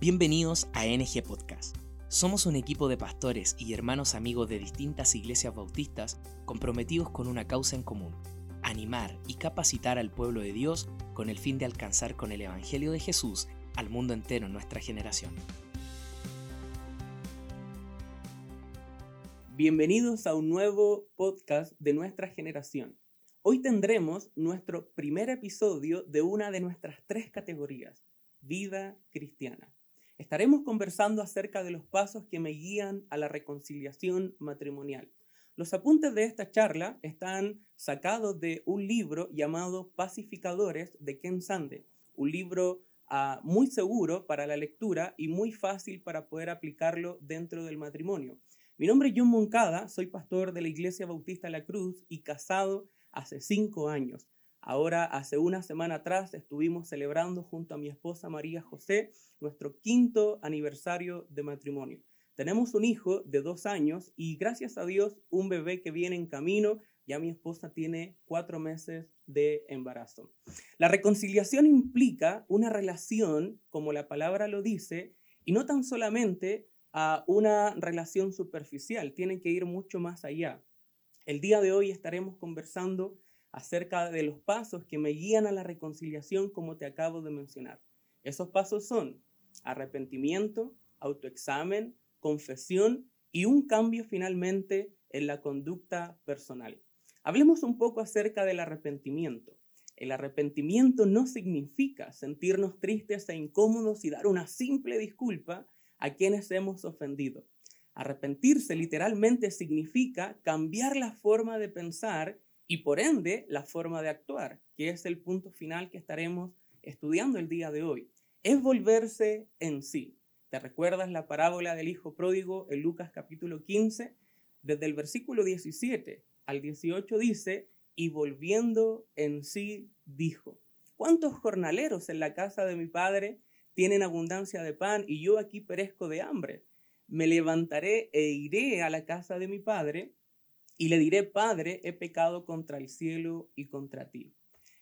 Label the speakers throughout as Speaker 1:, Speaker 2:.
Speaker 1: Bienvenidos a NG Podcast. Somos un equipo de pastores y hermanos amigos de distintas iglesias bautistas comprometidos con una causa en común, animar y capacitar al pueblo de Dios con el fin de alcanzar con el Evangelio de Jesús al mundo entero en nuestra generación.
Speaker 2: Bienvenidos a un nuevo podcast de nuestra generación. Hoy tendremos nuestro primer episodio de una de nuestras tres categorías, vida cristiana. Estaremos conversando acerca de los pasos que me guían a la reconciliación matrimonial. Los apuntes de esta charla están sacados de un libro llamado Pacificadores de Ken Sande, un libro ah, muy seguro para la lectura y muy fácil para poder aplicarlo dentro del matrimonio. Mi nombre es John Moncada, soy pastor de la Iglesia Bautista La Cruz y casado hace cinco años. Ahora, hace una semana atrás, estuvimos celebrando junto a mi esposa María José nuestro quinto aniversario de matrimonio. Tenemos un hijo de dos años y gracias a Dios un bebé que viene en camino. Ya mi esposa tiene cuatro meses de embarazo. La reconciliación implica una relación, como la palabra lo dice, y no tan solamente a una relación superficial, tiene que ir mucho más allá. El día de hoy estaremos conversando acerca de los pasos que me guían a la reconciliación como te acabo de mencionar. Esos pasos son arrepentimiento, autoexamen, confesión y un cambio finalmente en la conducta personal. Hablemos un poco acerca del arrepentimiento. El arrepentimiento no significa sentirnos tristes e incómodos y dar una simple disculpa a quienes hemos ofendido. Arrepentirse literalmente significa cambiar la forma de pensar y por ende la forma de actuar, que es el punto final que estaremos estudiando el día de hoy. Es volverse en sí. ¿Te recuerdas la parábola del hijo pródigo en Lucas capítulo 15? Desde el versículo 17 al 18 dice, y volviendo en sí dijo, ¿cuántos jornaleros en la casa de mi padre tienen abundancia de pan y yo aquí perezco de hambre? Me levantaré e iré a la casa de mi padre y le diré, Padre, he pecado contra el cielo y contra ti.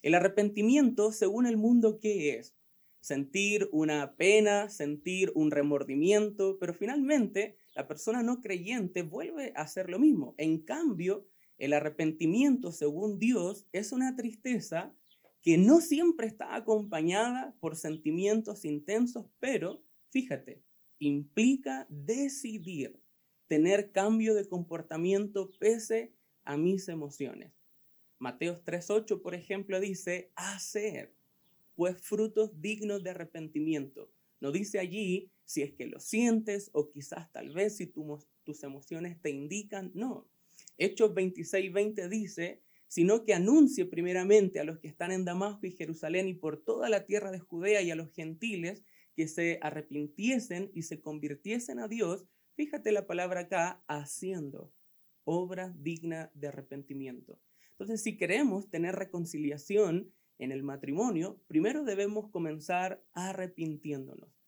Speaker 2: El arrepentimiento, según el mundo, ¿qué es? Sentir una pena, sentir un remordimiento, pero finalmente la persona no creyente vuelve a hacer lo mismo. En cambio, el arrepentimiento, según Dios, es una tristeza que no siempre está acompañada por sentimientos intensos, pero, fíjate, implica decidir tener cambio de comportamiento pese a mis emociones. Mateos 3.8, por ejemplo, dice, hacer, pues frutos dignos de arrepentimiento. No dice allí si es que lo sientes o quizás tal vez si tus emociones te indican, no. Hechos 26.20 dice, sino que anuncie primeramente a los que están en Damasco y Jerusalén y por toda la tierra de Judea y a los gentiles que se arrepintiesen y se convirtiesen a Dios Fíjate la palabra acá, haciendo obra digna de arrepentimiento. Entonces, si queremos tener reconciliación en el matrimonio, primero debemos comenzar arrepintiéndonos.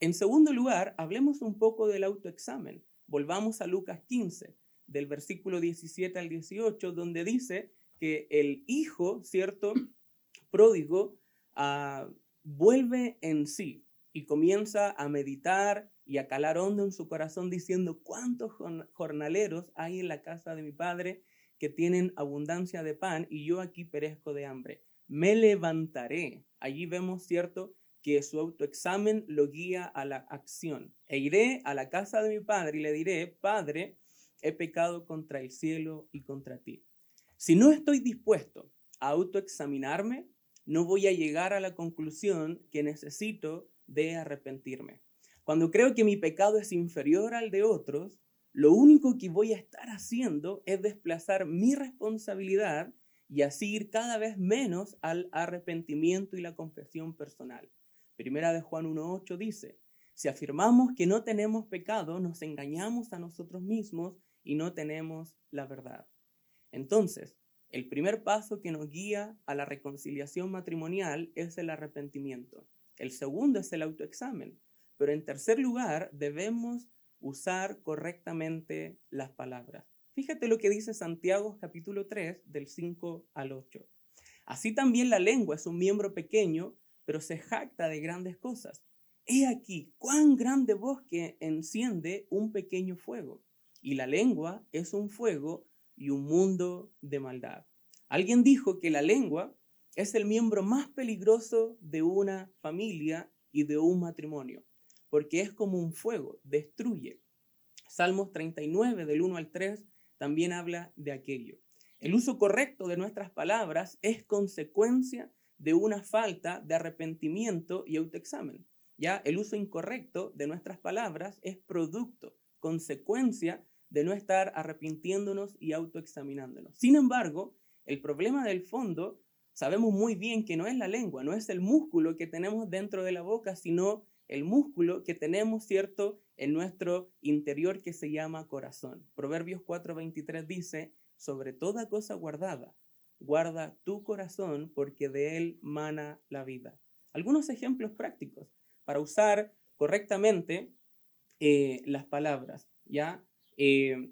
Speaker 2: En segundo lugar, hablemos un poco del autoexamen. Volvamos a Lucas 15, del versículo 17 al 18, donde dice que el hijo, ¿cierto? Pródigo, ah, vuelve en sí y comienza a meditar y a calar hondo en su corazón diciendo, ¿cuántos jornaleros hay en la casa de mi padre que tienen abundancia de pan y yo aquí perezco de hambre? Me levantaré. Allí vemos, ¿cierto?, que su autoexamen lo guía a la acción. E iré a la casa de mi padre y le diré, Padre, he pecado contra el cielo y contra ti. Si no estoy dispuesto a autoexaminarme, no voy a llegar a la conclusión que necesito de arrepentirme. Cuando creo que mi pecado es inferior al de otros, lo único que voy a estar haciendo es desplazar mi responsabilidad y así ir cada vez menos al arrepentimiento y la confesión personal. Primera de Juan 1.8 dice, si afirmamos que no tenemos pecado, nos engañamos a nosotros mismos y no tenemos la verdad. Entonces, el primer paso que nos guía a la reconciliación matrimonial es el arrepentimiento. El segundo es el autoexamen. Pero en tercer lugar, debemos usar correctamente las palabras. Fíjate lo que dice Santiago capítulo 3 del 5 al 8. Así también la lengua es un miembro pequeño, pero se jacta de grandes cosas. He aquí cuán grande bosque enciende un pequeño fuego, y la lengua es un fuego y un mundo de maldad. Alguien dijo que la lengua es el miembro más peligroso de una familia y de un matrimonio, porque es como un fuego, destruye. Salmos 39 del 1 al 3 también habla de aquello. El uso correcto de nuestras palabras es consecuencia de una falta de arrepentimiento y autoexamen. Ya el uso incorrecto de nuestras palabras es producto, consecuencia de no estar arrepintiéndonos y autoexaminándonos. Sin embargo, el problema del fondo sabemos muy bien que no es la lengua, no es el músculo que tenemos dentro de la boca, sino el músculo que tenemos, ¿cierto?, en nuestro interior que se llama corazón. Proverbios 4:23 dice, sobre toda cosa guardada, guarda tu corazón porque de él mana la vida. Algunos ejemplos prácticos para usar correctamente eh, las palabras, ¿ya? Eh,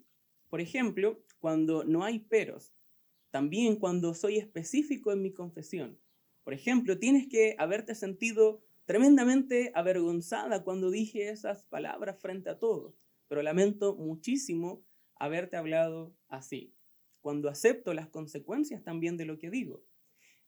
Speaker 2: por ejemplo, cuando no hay peros, también cuando soy específico en mi confesión. Por ejemplo, tienes que haberte sentido tremendamente avergonzada cuando dije esas palabras frente a todos, pero lamento muchísimo haberte hablado así. Cuando acepto las consecuencias también de lo que digo.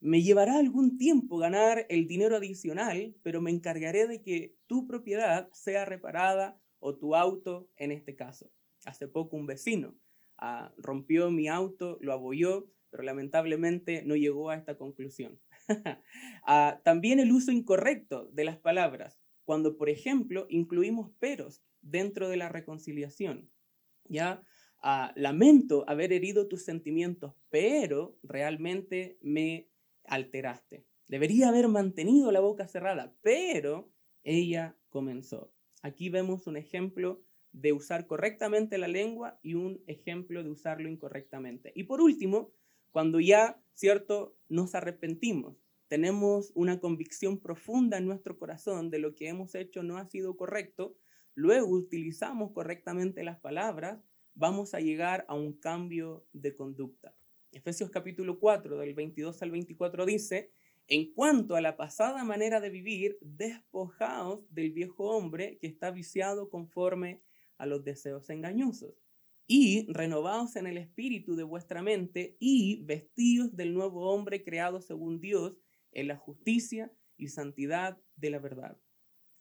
Speaker 2: Me llevará algún tiempo ganar el dinero adicional, pero me encargaré de que tu propiedad sea reparada o tu auto en este caso. Hace poco un vecino ah, rompió mi auto, lo abolló, pero lamentablemente no llegó a esta conclusión. Ah, también el uso incorrecto de las palabras, cuando por ejemplo incluimos peros dentro de la reconciliación. Ya ah, lamento haber herido tus sentimientos, pero realmente me alteraste. Debería haber mantenido la boca cerrada, pero ella comenzó. Aquí vemos un ejemplo de usar correctamente la lengua y un ejemplo de usarlo incorrectamente. Y por último, cuando ya, ¿cierto?, nos arrepentimos, tenemos una convicción profunda en nuestro corazón de lo que hemos hecho no ha sido correcto, luego utilizamos correctamente las palabras, vamos a llegar a un cambio de conducta. Efesios capítulo 4, del 22 al 24 dice, en cuanto a la pasada manera de vivir, despojaos del viejo hombre que está viciado conforme a los deseos engañosos, y renovaos en el espíritu de vuestra mente, y vestidos del nuevo hombre creado según Dios en la justicia y santidad de la verdad.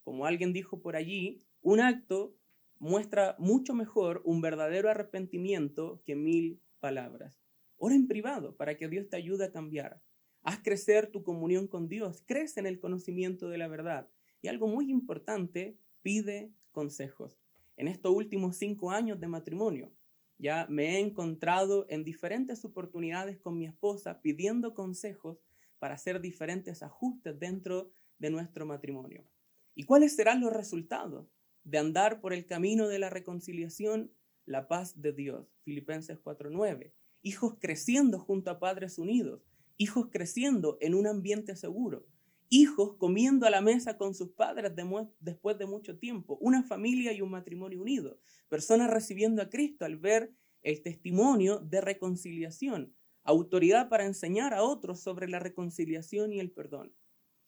Speaker 2: Como alguien dijo por allí, un acto muestra mucho mejor un verdadero arrepentimiento que mil palabras. Ora en privado para que Dios te ayude a cambiar. Haz crecer tu comunión con Dios, crece en el conocimiento de la verdad. Y algo muy importante, pide consejos en estos últimos cinco años de matrimonio. Ya me he encontrado en diferentes oportunidades con mi esposa pidiendo consejos para hacer diferentes ajustes dentro de nuestro matrimonio. ¿Y cuáles serán los resultados de andar por el camino de la reconciliación? La paz de Dios. Filipenses 4:9. Hijos creciendo junto a padres unidos. Hijos creciendo en un ambiente seguro hijos comiendo a la mesa con sus padres después de mucho tiempo, una familia y un matrimonio unido, personas recibiendo a Cristo al ver el testimonio de reconciliación, autoridad para enseñar a otros sobre la reconciliación y el perdón.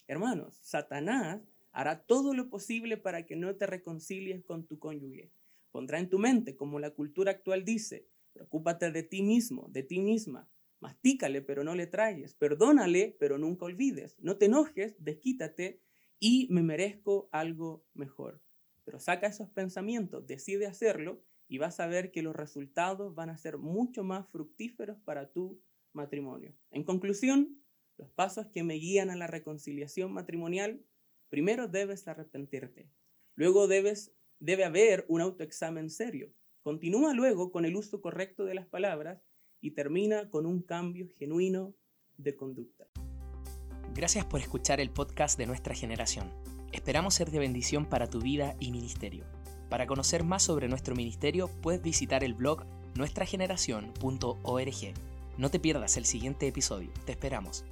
Speaker 2: Hermanos, Satanás hará todo lo posible para que no te reconcilies con tu cónyuge. Pondrá en tu mente, como la cultura actual dice, preocúpate de ti mismo, de ti misma, Mastícale, pero no le traigas. Perdónale, pero nunca olvides. No te enojes, desquítate y me merezco algo mejor. Pero saca esos pensamientos, decide hacerlo y vas a ver que los resultados van a ser mucho más fructíferos para tu matrimonio. En conclusión, los pasos que me guían a la reconciliación matrimonial, primero debes arrepentirte. Luego debe haber un autoexamen serio. Continúa luego con el uso correcto de las palabras y termina con un cambio genuino de conducta.
Speaker 1: Gracias por escuchar el podcast de nuestra generación. Esperamos ser de bendición para tu vida y ministerio. Para conocer más sobre nuestro ministerio puedes visitar el blog nuestrageneración.org. No te pierdas el siguiente episodio. Te esperamos.